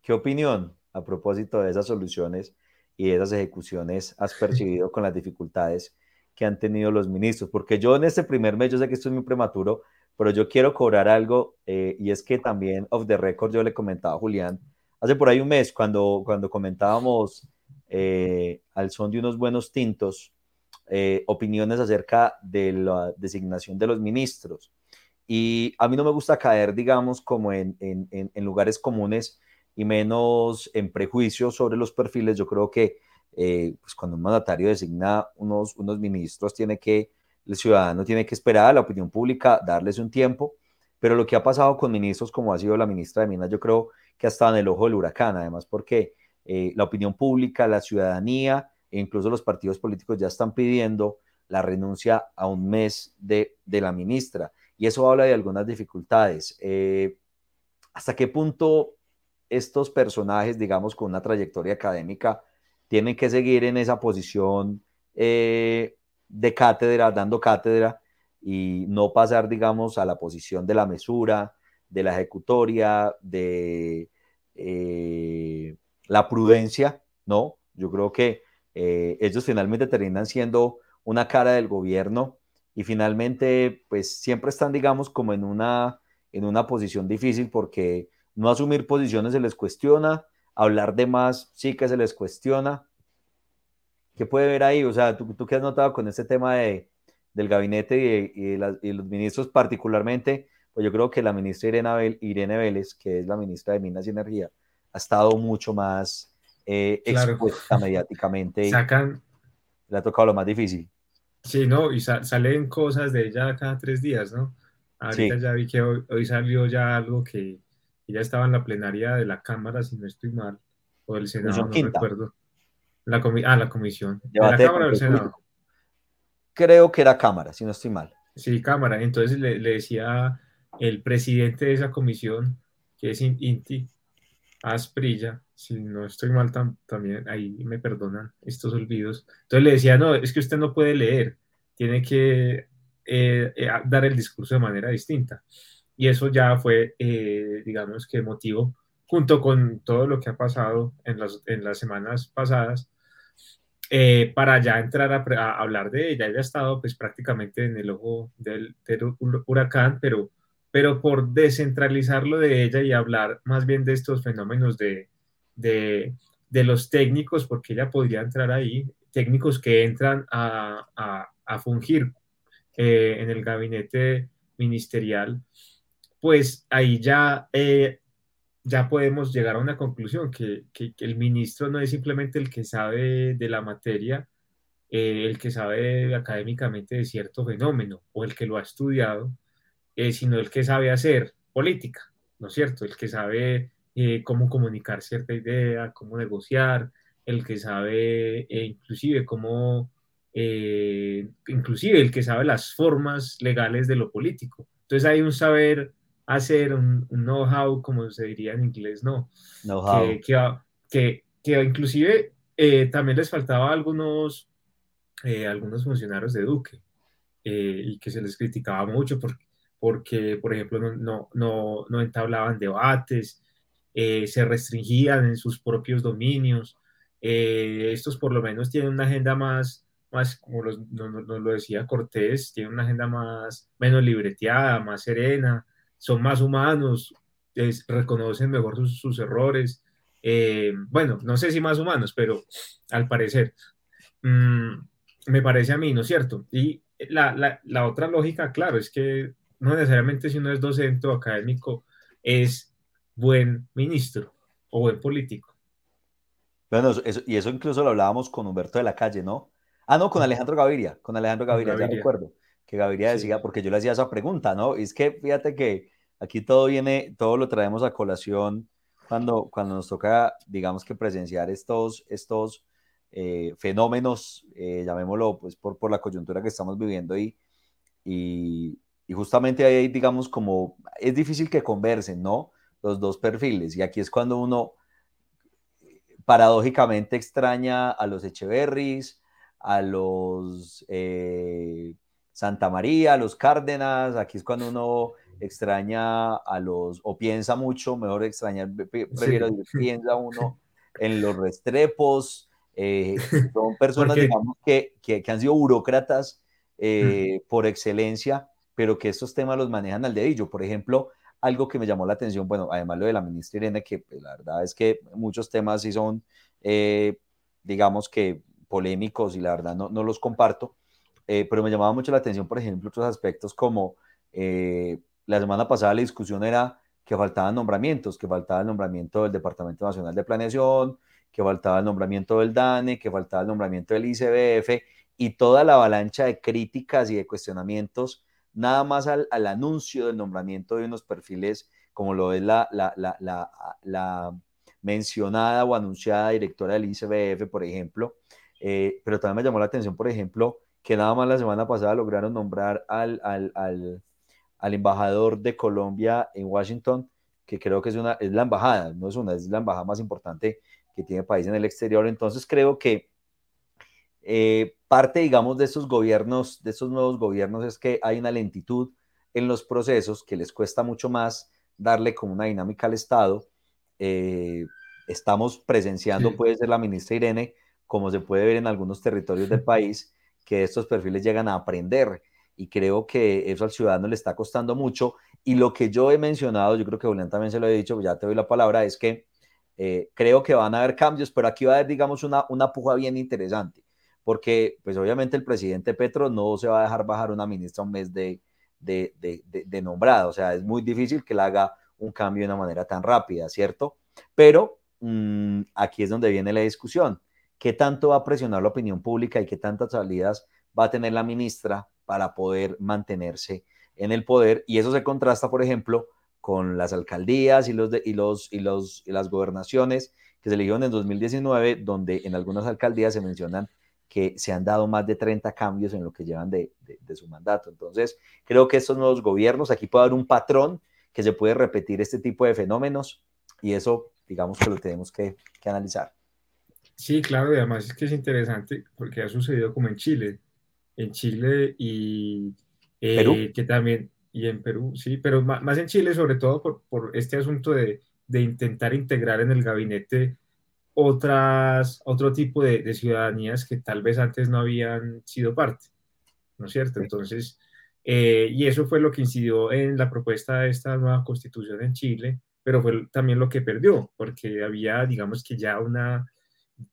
qué opinión a propósito de esas soluciones y esas ejecuciones has percibido con las dificultades que han tenido los ministros? Porque yo en este primer mes, yo sé que esto es muy prematuro, pero yo quiero cobrar algo eh, y es que también, off the record, yo le comentaba a Julián, hace por ahí un mes, cuando, cuando comentábamos eh, al son de unos buenos tintos, eh, opiniones acerca de la designación de los ministros. Y a mí no me gusta caer, digamos, como en, en, en lugares comunes y menos en prejuicios sobre los perfiles. Yo creo que eh, pues cuando un mandatario designa unos, unos ministros, tiene que, el ciudadano tiene que esperar a la opinión pública, darles un tiempo. Pero lo que ha pasado con ministros como ha sido la ministra de Minas, yo creo que ha estado en el ojo del huracán, además porque eh, la opinión pública, la ciudadanía e incluso los partidos políticos ya están pidiendo la renuncia a un mes de, la ministra. Y eso habla de algunas dificultades. Eh, ¿Hasta qué punto estos personajes, digamos, con una trayectoria académica, tienen que seguir en esa posición eh, de cátedra, dando cátedra, y no pasar, digamos, a la posición de la mesura, de la ejecutoria, de eh, la prudencia, ¿no? Yo creo que eh, ellos finalmente terminan siendo una cara del gobierno y finalmente, pues siempre están, digamos, como en una, en una posición difícil porque no asumir posiciones se les cuestiona, hablar de más sí que se les cuestiona. ¿Qué puede ver ahí? O sea, ¿tú, tú qué has notado con este tema de, del gabinete y, y los ministros particularmente? pues yo creo que la ministra Irene, Irene Vélez, que es la ministra de Minas y Energía, ha estado mucho más eh, expuesta mediáticamente. Sacan... Le ha tocado lo más difícil. Sí, ¿no? Y salen cosas de ella cada tres días, ¿no? Ahorita ya vi que hoy, salió ya algo que, ya estaba en la plenaria de la Cámara, si no estoy mal, o del Senado, no recuerdo. La ah, la comisión. ¿De la Cámara del Senado? Creo que era Cámara, si no estoy mal. Sí, Cámara. Entonces le, decía el presidente de esa comisión, que es Inti Asprilla, si no estoy mal también, ahí me perdonan estos olvidos. Entonces le decía, no, es que usted no puede leer, tiene que eh, eh, dar el discurso de manera distinta. Y eso ya fue, eh, digamos que motivo, junto con todo lo que ha pasado en las, en las semanas pasadas, para ya entrar a, hablar de ella. Ella ha estado pues prácticamente en el ojo del, huracán, pero, pero por descentralizarlo de ella y hablar más bien de estos fenómenos de, de, de los técnicos, porque ella podría entrar ahí, técnicos que entran a, a, a fungir eh, en el gabinete ministerial, pues ahí ya, eh, ya podemos llegar a una conclusión, que, el ministro no es simplemente el que sabe de la materia, eh, el que sabe académicamente de cierto fenómeno o el que lo ha estudiado, sino el que sabe hacer política, ¿no es cierto? El que sabe cómo comunicar cierta idea, cómo negociar, el que sabe inclusive cómo eh, inclusive el que sabe las formas legales de lo político. Entonces hay un saber hacer, un, know-how, como se diría en inglés, ¿no? Know-how. Que, que, inclusive eh, también les faltaba a algunos, eh, algunos funcionarios de Duque y que se les criticaba mucho porque, porque por ejemplo, no, no, no, no entablaban debates, se restringían en sus propios dominios. estos por lo menos tienen una agenda más, más, como nos, lo decía Cortés, tiene una agenda más, menos libreteada, más serena, son más humanos, reconocen mejor sus, errores. Eh, bueno, no sé si más humanos, pero al parecer, mm, me parece a mí, ¿no es cierto? Y la, la, otra lógica, claro, es que no necesariamente si uno es docente o académico es buen ministro o buen político. Bueno, y eso incluso lo hablábamos con Humberto de la Calle, ¿no? Ah, no, con Alejandro Gaviria, con Alejandro Gaviria, ya recuerdo. Que Gaviria decía, porque yo le hacía esa pregunta, ¿no? Y es que fíjate que aquí todo viene, todo lo traemos a colación cuando, cuando nos toca, digamos que presenciar estos, estos eh, fenómenos, eh, llamémoslo pues por, por la coyuntura que estamos viviendo y, y, y justamente ahí, digamos, como es difícil que conversen, ¿no? Los dos perfiles. Y aquí es cuando uno paradójicamente extraña a los Echeverris, a los eh, Santa María, los Cárdenas, aquí es cuando uno extraña a los, o piensa mucho, mejor extrañar, prefiero piensa uno en los Restrepos, eh, son personas, digamos, que, que, han sido burócratas eh, por excelencia, pero que estos temas los manejan al dedillo. Por ejemplo, algo que me llamó la atención, bueno, además lo de la ministra Irene, que pues, la verdad es que muchos temas sí son, digamos que polémicos y la verdad no, no los comparto, eh, pero me llamaba mucho la atención, por ejemplo, otros aspectos como eh, la semana pasada la discusión era que faltaban nombramientos, que faltaba el nombramiento del Departamento Nacional de Planeación, que faltaba el nombramiento del DANE, que faltaba el nombramiento del ICBF y toda la avalancha de críticas y de cuestionamientos, nada más al, al anuncio del nombramiento de unos perfiles como lo es la, la, la, la mencionada o anunciada directora del ICBF, por ejemplo, eh, pero también me llamó la atención, por ejemplo, que nada más la semana pasada lograron nombrar al, al, al, al embajador de Colombia en Washington, que creo que es, una, es la embajada, no es una, es la embajada más importante que tiene el país en el exterior. Entonces creo que eh, parte, digamos, de estos gobiernos, de estos nuevos gobiernos, es que hay una lentitud en los procesos que les cuesta mucho más darle como una dinámica al Estado. Eh, estamos presenciando, puede ser la ministra Irene, como se puede ver en algunos territorios del país, que estos perfiles llegan a aprender. Y creo que eso al ciudadano le está costando mucho. Y lo que yo he mencionado, yo creo que Julián también se lo he dicho, ya te doy la palabra, es que eh, creo que van a haber cambios, pero aquí va a haber, digamos, una, una puja bien interesante, porque pues obviamente el presidente Petro no se va a dejar bajar una ministra un mes de, de, de, de nombrada, o sea, es muy difícil que le haga un cambio de una manera tan rápida, ¿cierto? Pero mmm, aquí es donde viene la discusión qué tanto va a presionar la opinión pública y qué tantas salidas va a tener la ministra para poder mantenerse en el poder y eso se contrasta, por ejemplo, con las alcaldías y, los y, los, y, los, y las gobernaciones que se eligieron en 2019, donde en algunas alcaldías se mencionan que se han dado más de 30 cambios en lo que llevan de, de, su mandato. Entonces, creo que estos nuevos gobiernos, aquí puede haber un patrón que se puede repetir este tipo de fenómenos y eso, digamos que lo tenemos que analizar. Sí, claro, y además es que es interesante porque ha sucedido como en Chile, en Chile y eh, que también, y en Perú, sí, pero más, en Chile sobre todo por, por este asunto de, de, intentar integrar en el gabinete otras, otro tipo de, de, ciudadanías que tal vez antes no habían sido parte, ¿no es cierto? Entonces, eh, y eso fue lo que incidió en la propuesta de esta nueva constitución en Chile, pero fue también lo que perdió, porque había, digamos que ya una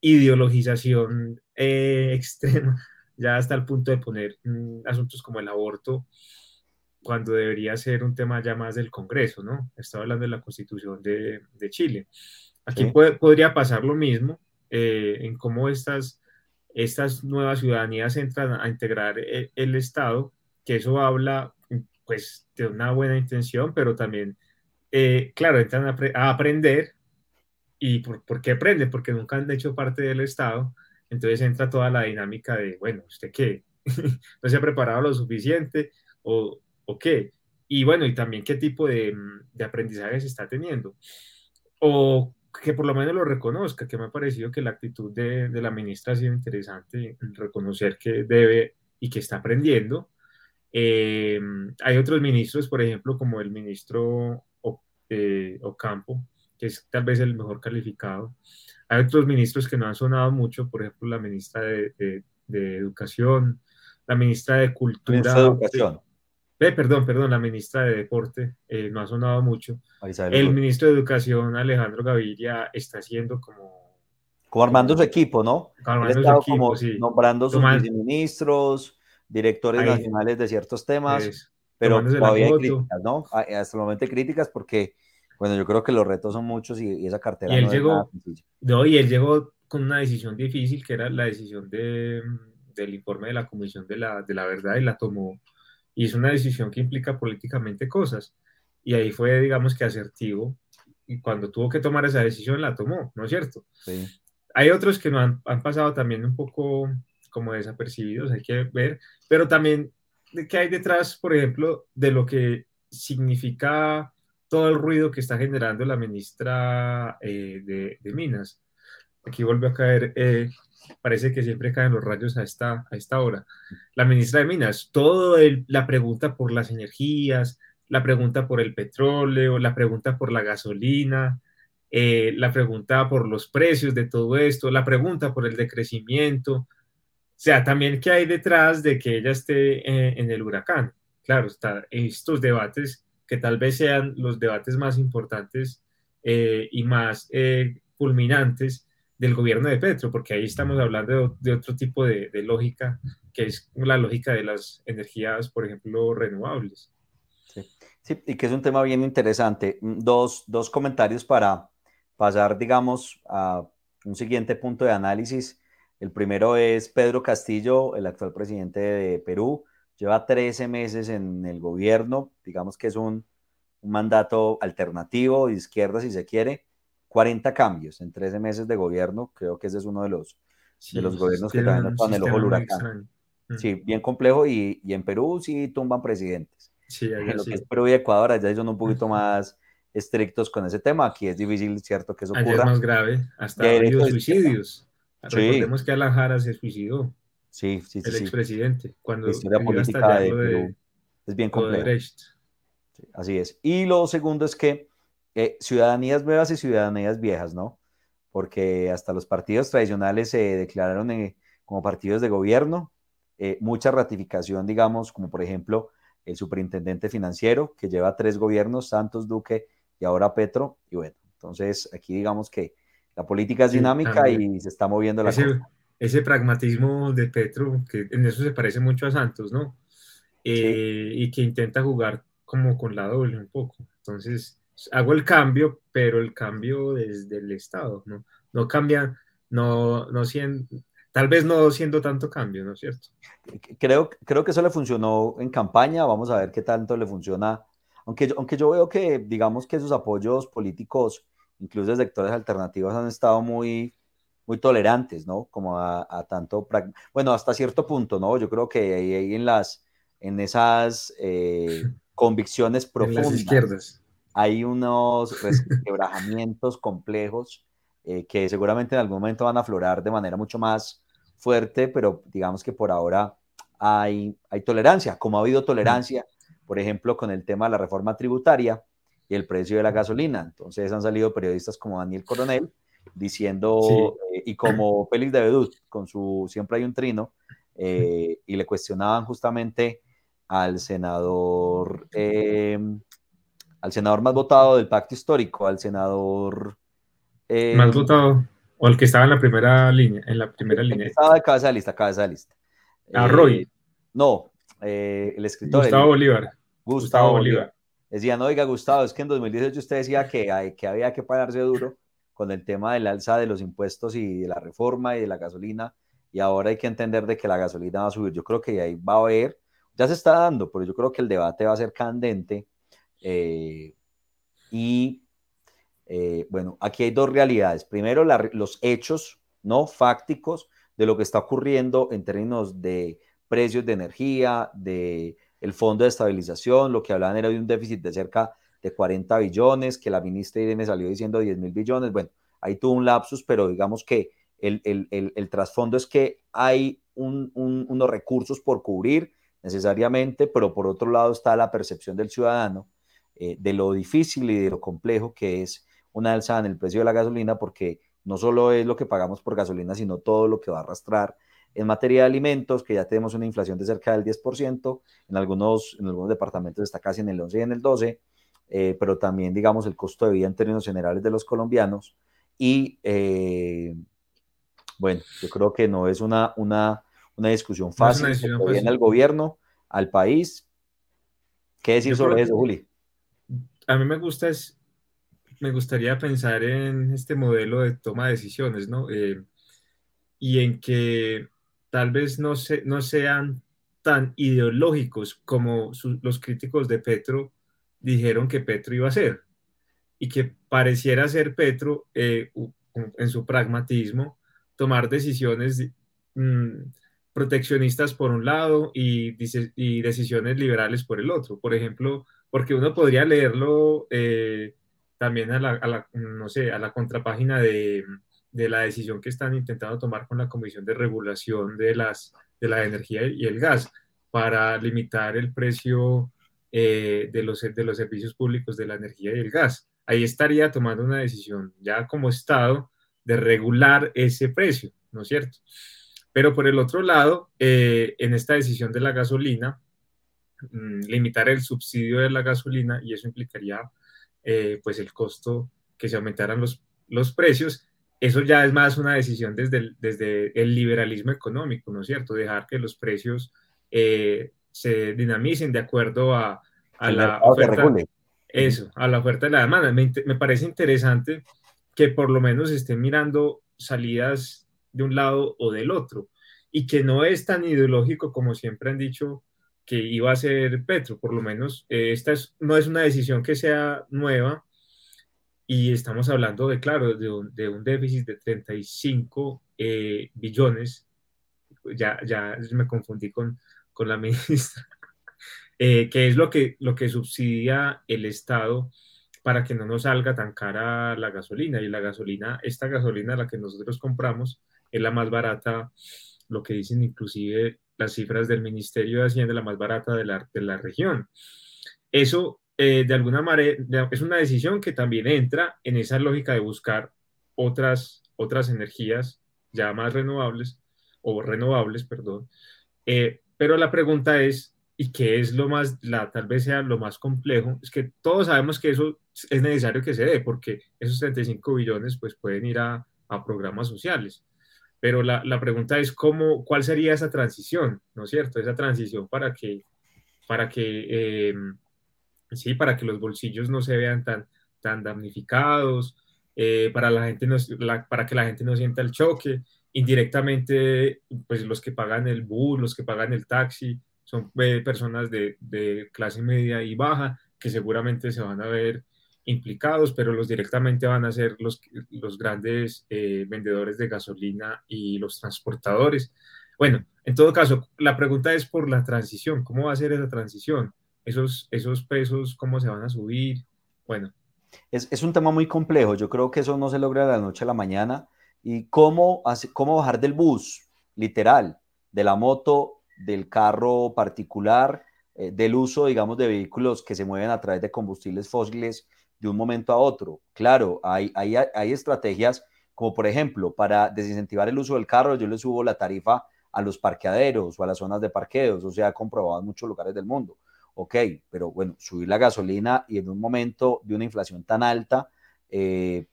ideologización eh, extrema, ya hasta el punto de poner mm, asuntos como el aborto, cuando debería ser un tema ya más del Congreso, ¿no? Estaba hablando de la constitución de, de Chile. Aquí podría pasar lo mismo eh, en cómo estas, estas nuevas ciudadanías entran a integrar el, eh, el, Estado, que eso habla pues de una buena intención, pero también, claro, entran a, a aprender ¿Y por, por, qué aprenden? Porque nunca han hecho parte del Estado. Entonces entra toda la dinámica de, bueno, ¿usted qué? ¿No se ha preparado lo suficiente? ¿O, o qué? Y bueno, y también qué tipo de, de aprendizaje se está teniendo. O que por lo menos lo reconozca, que me ha parecido que la actitud de, de la ministra ha sido interesante, reconocer que debe y que está aprendiendo. Eh, hay otros ministros, por ejemplo, como el ministro eh, Ocampo, que es tal vez el mejor calificado. Hay otros ministros que no han sonado mucho, por ejemplo, la ministra de, de, Educación, la ministra de Cultura. Ministra de Educación. Eh, perdón, perdón, la ministra de Deporte eh, no ha sonado mucho. El ministro de Educación, Alejandro Gaviria, está haciendo como... Como armando su equipo, ¿no? Armando su equipo, como sí. Nombrando sus ministros, directores nacionales de ciertos temas, pero todavía hay críticas, ¿no? Hasta el momento hay críticas porque bueno, yo creo que los retos son muchos y, esa cartera y él no llegó, no, y él llegó con una decisión difícil, que era la decisión de, del informe de la Comisión de la, de la Verdad, y la tomó. Y es una decisión que implica políticamente cosas. Y ahí fue, digamos que asertivo. Y cuando tuvo que tomar esa decisión, la tomó, ¿no es cierto? Sí. Hay otros que no han, han pasado también un poco como desapercibidos, hay que ver, pero también qué hay detrás, por ejemplo, de lo que significa todo el ruido que está generando la ministra eh, de, Minas. Aquí vuelve a caer, eh, parece que siempre caen los rayos a esta, a esta hora. La ministra de Minas, todo la pregunta por las energías, la pregunta por el petróleo, la pregunta por la gasolina, eh, la pregunta por los precios de todo esto, la pregunta por el decrecimiento. O sea, también qué hay detrás de que ella esté en el huracán. Claro, está, estos debates que tal vez sean los debates más importantes eh, y más eh, culminantes del gobierno de Petro, porque ahí estamos hablando de, otro tipo de, lógica, que es la lógica de las energías, por ejemplo, renovables. Sí. sí, y que es un tema bien interesante. Dos, dos comentarios para pasar, digamos, a un siguiente punto de análisis. El primero es Pedro Castillo, el actual presidente de Perú, lleva 13 meses en el gobierno, digamos que es un, mandato alternativo, de izquierda si se quiere, 40 cambios en 13 meses de gobierno, creo que ese es uno de los, de los gobiernos que también están en el ojo del huracán. Mm. Sí, bien complejo y, y, en Perú sí tumban presidentes. Sí, en lo que es Perú y Ecuador, allá son un poquito más estrictos con ese tema, aquí es difícil, cierto, que eso ocurra. Allá es más grave, hasta ha habido suicidios. Recordemos que Alan Jara se suicidó. Sí, sí, sí. El expresidente, cuando la historia política de, es bien compleja. así es. Y lo segundo es que eh, ciudadanías nuevas y ciudadanías viejas, ¿no? Porque hasta los partidos tradicionales se declararon eh, como partidos de gobierno, eh, mucha ratificación, digamos, como por ejemplo el superintendente financiero, que lleva tres gobiernos, Santos, Duque y ahora Petro, y bueno, entonces aquí digamos que la política es dinámica y se está moviendo la cosa ese pragmatismo de Petro, que en eso se parece mucho a Santos, ¿no? Eh, y que intenta jugar como con la doble un poco. Entonces, hago el cambio, pero el cambio desde el Estado, ¿no? No cambia, no, no, tal vez no siendo tanto cambio, ¿no es cierto? Creo, creo que eso le funcionó en campaña, vamos a ver qué tanto le funciona, aunque yo, aunque yo veo que, digamos que sus apoyos políticos, incluso de sectores alternativos, han estado muy, muy tolerantes, ¿no? Como a, tanto, bueno, hasta cierto punto, ¿no? Yo creo que ahí, en las, en esas eh, convicciones profundas. izquierdas. Hay unos quebrajamientos complejos eh, que seguramente en algún momento van a aflorar de manera mucho más fuerte, pero digamos que por ahora hay, hay tolerancia, como ha habido tolerancia, por ejemplo, con el tema de la reforma tributaria y el precio de la gasolina. Entonces han salido periodistas como Daniel Coronel diciendo, eh, y como Félix de Bedut, con su Siempre hay un trino, eh, y le cuestionaban justamente al senador, al senador más votado del pacto histórico, al senador eh, Más votado. O el que estaba en la primera línea. En la primera línea. Estaba de cabeza de lista, cabeza de lista. Ah, Roy. Eh, no, el escritor. Gustavo Bolívar. Gustavo, Bolívar. Decía, no, oiga, Gustavo, es que en 2018 usted decía que, hay, que había que pararse duro con el tema del alza de los impuestos y de la reforma y de la gasolina. Y ahora hay que entender de que la gasolina va a subir. Yo creo que ahí va a haber, ya se está dando, pero yo creo que el debate va a ser candente. y eh, bueno, aquí hay dos realidades. Primero, los hechos no fácticos de lo que está ocurriendo en términos de precios de energía, de el fondo de estabilización, lo que hablaban era de un déficit de cerca de 40 billones, que la ministra Irene salió diciendo 10 mil billones. Bueno, ahí tuvo un lapsus, pero digamos que el, trasfondo es que hay unos recursos por cubrir necesariamente, pero por otro lado está la percepción del ciudadano eh, de lo difícil y de lo complejo que es una alza en el precio de la gasolina porque no solo es lo que pagamos por gasolina, sino todo lo que va a arrastrar en materia de alimentos, que ya tenemos una inflación de cerca del 10%, en algunos, en algunos departamentos está casi en el 11 y en el 12, eh, pero también, digamos, el costo de vida en términos generales de los colombianos. Y eh, bueno, yo creo que no es una, una, una discusión fácil, no viene al gobierno, al país. ¿Qué decir sobre eso, Juli? A mí me gusta es me gustaría pensar en este modelo de toma de decisiones, ¿no? Eh, y en que tal vez no, se, no sean tan ideológicos como los críticos de Petro dijeron que Petro iba a ser. Y que pareciera ser Petro, eh, en su pragmatismo, tomar decisiones mm, proteccionistas por un lado y, decisiones liberales por el otro. Por ejemplo, porque uno podría leerlo eh, también a la, no sé, a la contrapágina de, de, la decisión que están intentando tomar con la Comisión de Regulación de, las, de la Energía y el Gas para limitar el precio eh, de, los, de los servicios públicos de la energía y el gas. Ahí estaría tomando una decisión ya como Estado de regular ese precio, ¿no es cierto? Pero por el otro lado, eh, en esta decisión de la gasolina, mm, limitar el subsidio de la gasolina, y eso implicaría eh, pues el costo, que se aumentaran los, los precios, eso ya es más una decisión desde el, desde el liberalismo económico, ¿no es cierto? Dejar que los precios se dinamicen de acuerdo a, a la oferta. Eso, a la oferta de la demanda. Me, me, parece interesante que por lo menos estén mirando salidas de un lado o del otro y que no es tan ideológico como siempre han dicho que iba a ser Petro, por lo menos eh, esta no es una decisión que sea nueva y estamos hablando de, claro, de un, de un déficit de 35 eh, billones, ya, ya me confundí con, con la ministra, eh, que es lo que, lo que subsidia el Estado para que no nos salga tan cara la gasolina. Y la gasolina, esta gasolina, la que nosotros compramos, es la más barata, lo que dicen inclusive las cifras del Ministerio de Hacienda, la más barata de la, de la región. Eso, eh, de alguna manera, es una decisión que también entra en esa lógica de buscar otras, otras energías ya más renovables, o renovables, perdón. Eh, pero la pregunta es, ¿y qué es lo más, la, tal vez sea lo más complejo? Es que todos sabemos que eso es necesario que se dé, porque esos 35 billones pues pueden ir a, a programas sociales pero la, la, pregunta es cómo, cuál sería esa transición, ¿no es cierto? Esa transición para que, para que, eh, sí, para que los bolsillos no se vean tan, tan damnificados, eh, para, la gente no, para que la gente no sienta el choque indirectamente, pues los que pagan el bus, los que pagan el taxi, son eh, personas de, de, clase media y baja que seguramente se van a ver implicados, pero los directamente van a ser los, los grandes eh, vendedores de gasolina y los transportadores. Bueno, en todo caso, la pregunta es por la transición, ¿cómo va a ser esa transición? Esos, esos pesos, ¿cómo se van a subir? Bueno. Es, es un tema muy complejo, yo creo que eso no se logra de la noche a la mañana. ¿Y cómo, cómo bajar del bus, literal, de la moto, del carro particular, eh, del uso, digamos, de vehículos que se mueven a través de combustibles fósiles de un momento a otro? Claro, hay, hay, hay estrategias como, por ejemplo, para desincentivar el uso del carro, yo le subo la tarifa a los parqueaderos o a las zonas de parqueos, o sea, comprobado en muchos lugares del mundo. Ok, pero bueno, subir la gasolina y en un momento de una inflación tan alta, eh,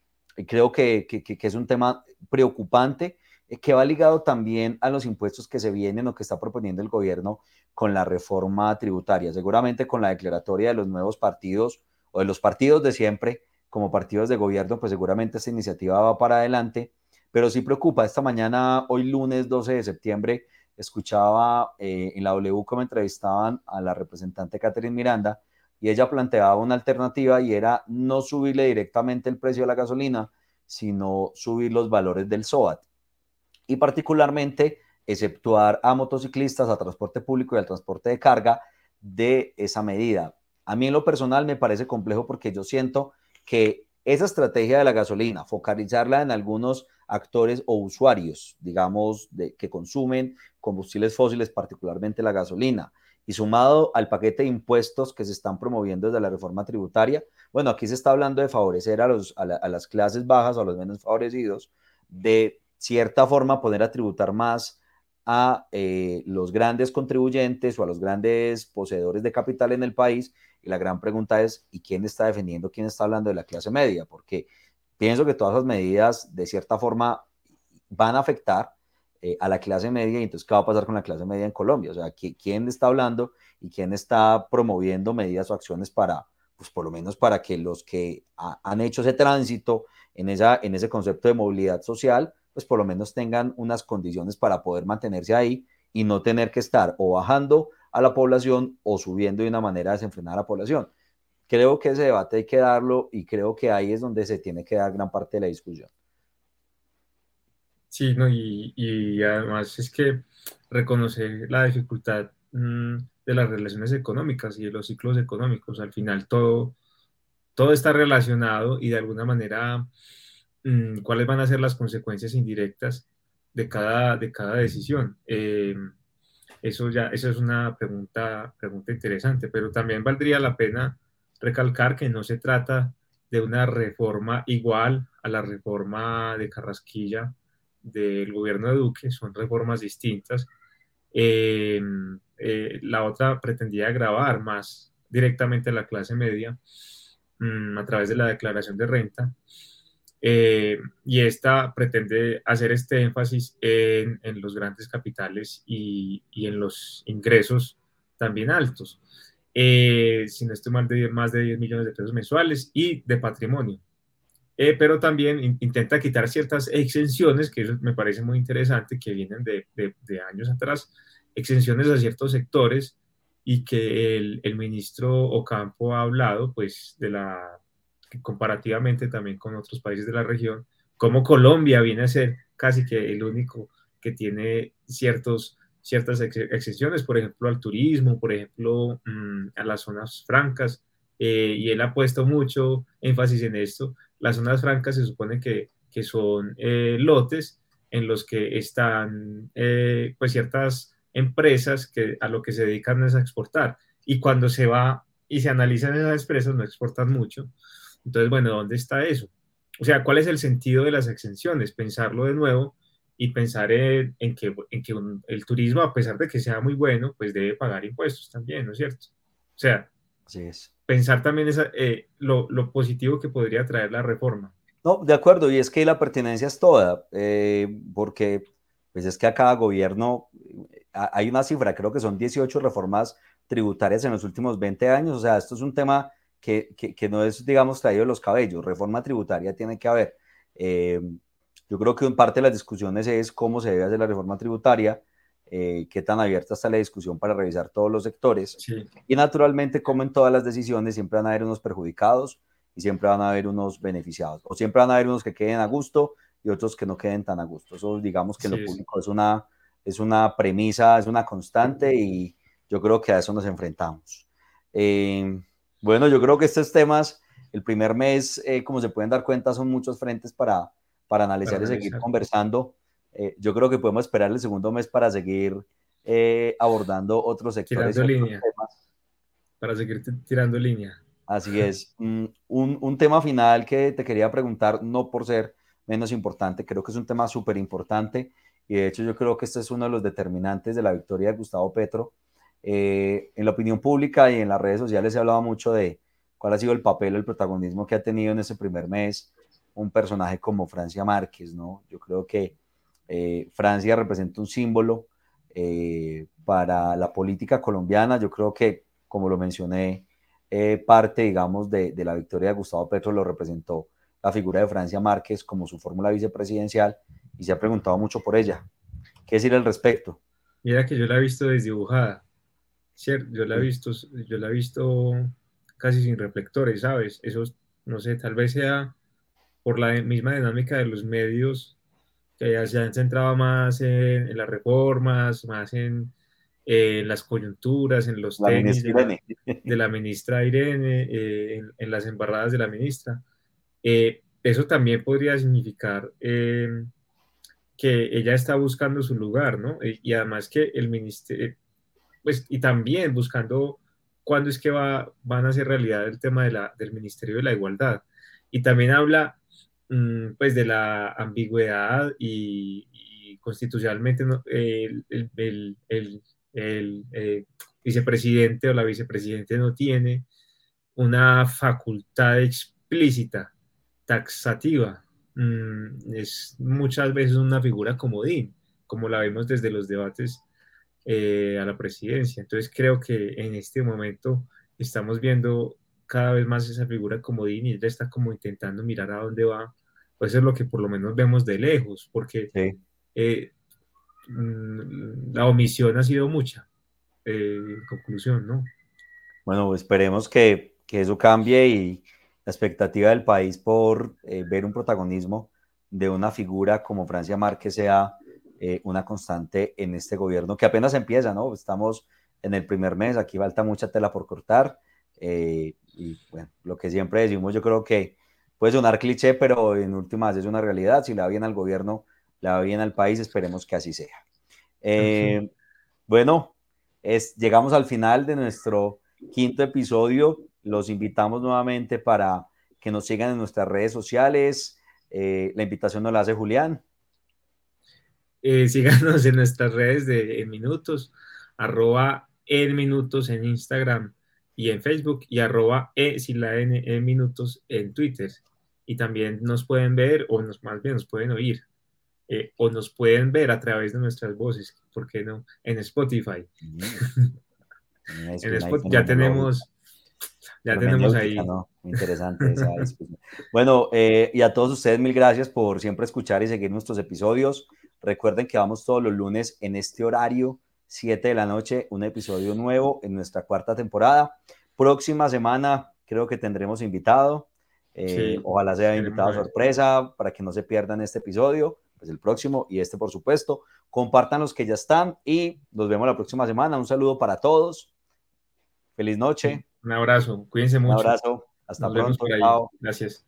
creo que, es un tema preocupante eh, que va ligado también a los impuestos que se vienen o que está proponiendo el gobierno con la reforma tributaria. Seguramente con la declaratoria de los nuevos partidos o de los partidos de siempre como partidos de gobierno, pues seguramente esta iniciativa va para adelante, pero sí preocupa. Esta mañana, hoy lunes 12 de septiembre, escuchaba eh, en la W como entrevistaban a la representante Catherine Miranda y ella planteaba una alternativa y era no subirle directamente el precio de la gasolina, sino subir los valores del SOAT. Y particularmente exceptuar a motociclistas, a transporte público y al transporte de carga de esa medida. A mí en lo personal me parece complejo porque yo siento que esa estrategia de la gasolina, focalizarla en algunos actores o usuarios, digamos, de, que consumen combustibles fósiles, particularmente la gasolina, y sumado al paquete de impuestos que se están promoviendo desde la reforma tributaria, bueno, aquí se está hablando de favorecer a, los, a, las clases bajas o a los menos favorecidos, de cierta forma poner a tributar más a eh, los grandes contribuyentes o a los grandes poseedores de capital en el país. Y la gran pregunta es, ¿y quién está defendiendo, quién está hablando de la clase media? Porque pienso que todas esas medidas, de cierta forma, van a afectar eh, a la clase media y entonces qué va a pasar con la clase media en Colombia. O sea, ¿quién está hablando y quién está promoviendo medidas o acciones para, pues por lo menos para que los que han hecho ese tránsito en, esa, en ese concepto de movilidad social, pues por lo menos tengan unas condiciones para poder mantenerse ahí y no tener que estar o bajando a la población o subiendo de una manera desenfrenada a la población. Creo que ese debate hay que darlo y creo que ahí es donde se tiene que dar gran parte de la discusión. Sí, no, y, además es que reconocer la dificultad mm, de las relaciones económicas y de los ciclos económicos, al final todo, todo está relacionado y de alguna manera mm, cuáles van a ser las consecuencias indirectas de cada, de cada decisión. Eh, eso ya, eso es una pregunta, pregunta interesante, pero también valdría la pena recalcar que no se trata de una reforma igual a la reforma de Carrasquilla del gobierno de Duque, son reformas distintas. Eh, eh, la otra pretendía grabar más directamente a la clase media mm, a través de la declaración de renta. Eh, y esta pretende hacer este énfasis en, los grandes capitales y, en los ingresos también altos. si no estoy de más de 10 millones de pesos mensuales y de patrimonio. Eh, pero también intenta quitar ciertas exenciones, que eso me parece muy interesante, que vienen de, de, años atrás, exenciones a ciertos sectores y que el, el, ministro Ocampo ha hablado, pues, de la, comparativamente también con otros países de la región, como Colombia viene a ser casi que el único que tiene ciertos, ciertas exenciones, por ejemplo, al turismo, por ejemplo, mm, a las zonas francas, eh, y él ha puesto mucho énfasis en esto, las zonas francas se supone que, que son eh, lotes en los que están eh, pues ciertas empresas que a lo que se dedican es a exportar. Y cuando se va y se analizan esas empresas, no exportan mucho. Entonces, bueno, ¿dónde está eso? O sea, ¿cuál es el sentido de las exenciones? Pensarlo de nuevo y pensar en, que, en que el turismo, a pesar de que sea muy bueno, pues debe pagar impuestos también, ¿no es cierto? O sea, Así es pensar también esa, eh, lo, lo, positivo que podría traer la reforma. No, de acuerdo, y es que la pertinencia es toda, eh, porque pues es que a cada gobierno hay una cifra, creo que son 18 reformas tributarias en los últimos 20 años, o sea, esto es un tema que, que, que no es, digamos, traído de los cabellos, reforma tributaria tiene que haber. Eh, Yo creo que en parte de las discusiones es cómo se debe hacer la reforma tributaria, eh, qué tan abierta está la discusión para revisar todos los sectores. Y naturalmente, como en todas las decisiones, siempre van a haber unos perjudicados y siempre van a haber unos beneficiados. O siempre van a haber unos que queden a gusto y otros que no queden tan a gusto. Eso digamos que lo público es una, es una premisa, es una constante y yo creo que a eso nos enfrentamos. Eh, bueno, yo creo que estos temas, el primer mes, eh, como se pueden dar cuenta, son muchos frentes para, para analizar y seguir conversando. Eh, yo creo que podemos esperar el segundo mes para seguir abordando otros sectores. Tirando línea. Para seguir tirando línea. Así es. Mm, un, un, tema final que te quería preguntar, no por ser menos importante, creo que es un tema súper importante y de hecho yo creo que este es uno de los determinantes de la victoria de Gustavo Petro. Eh, en la opinión pública y en las redes sociales se hablaba mucho de cuál ha sido el papel, el protagonismo que ha tenido en ese primer mes un personaje como Francia Márquez, ¿no? Yo creo que eh, Francia representa un símbolo eh, para la política colombiana. Yo creo que, como lo mencioné, parte, digamos, de, de, la victoria de Gustavo Petro lo representó la figura de Francia Márquez como su fórmula vicepresidencial y se ha preguntado mucho por ella. ¿Qué decir al respecto? Mira que yo la he visto desdibujada, ¿cierto? Yo la he visto, yo la he visto casi sin reflectores, ¿sabes? Eso, no sé, tal vez sea por la misma dinámica de los medios que se han centrado más en, las reformas, más en, las coyunturas, en los tenis de la, ministra Irene, eh, en, las embarradas de la ministra. Eh, eso también podría significar eh, que ella está buscando su lugar, ¿no? Y, además que el ministerio, pues, y también buscando cuándo es que va, van a hacer realidad el tema de la, del Ministerio de la Igualdad. Y también habla, pues, de la ambigüedad y, constitucionalmente el, el, el, el eh, vicepresidente o la vicepresidente no tiene una facultad explícita, taxativa, Mm, es muchas veces una figura comodín, como la vemos desde los debates eh, a la presidencia. Entonces creo que en este momento estamos viendo cada vez más esa figura comodín y ella está como intentando mirar a dónde va. Pues es lo que por lo menos vemos de lejos, porque eh, mm, la omisión ha sido mucha, eh, en conclusión, ¿no? Bueno, esperemos que, que eso cambie y, la expectativa del país por eh, ver un protagonismo de una figura como Francia Márquez sea eh, una constante en este gobierno que apenas empieza, ¿no? Estamos en el primer mes, aquí falta mucha tela por cortar eh, y bueno, lo que siempre decimos, yo creo que puede sonar cliché, pero en últimas es una realidad, si le va bien al gobierno, le va bien al país, esperemos que así sea. Bueno, es, llegamos al final de nuestro quinto episodio los invitamos nuevamente para que nos sigan en nuestras redes sociales. Eh, la invitación nos la hace Julián. Eh, síganos en nuestras redes de en minutos, arroba en minutos en Instagram y en Facebook y arroba e sin la n en minutos en Twitter. Y también nos pueden ver o nos, más bien nos pueden oír eh, o nos pueden ver a través de nuestras voces, ¿por qué no? En Spotify. Mm. en Spotify ya tenemos ya tenemos ahí. Interesante Bueno, eh, y a todos ustedes mil gracias por siempre escuchar y seguir nuestros episodios. Recuerden que vamos todos los lunes en este horario, 7 de la noche, un episodio nuevo en nuestra cuarta temporada. Próxima semana creo que tendremos invitado. Eh, ojalá sea invitado sorpresa para que no se pierdan este episodio, pues el próximo y este por supuesto. Compartan los que ya están y nos vemos la próxima semana. Un saludo para todos. Feliz noche. Un abrazo, cuídense mucho. Un abrazo, hasta pronto. Chao. Gracias.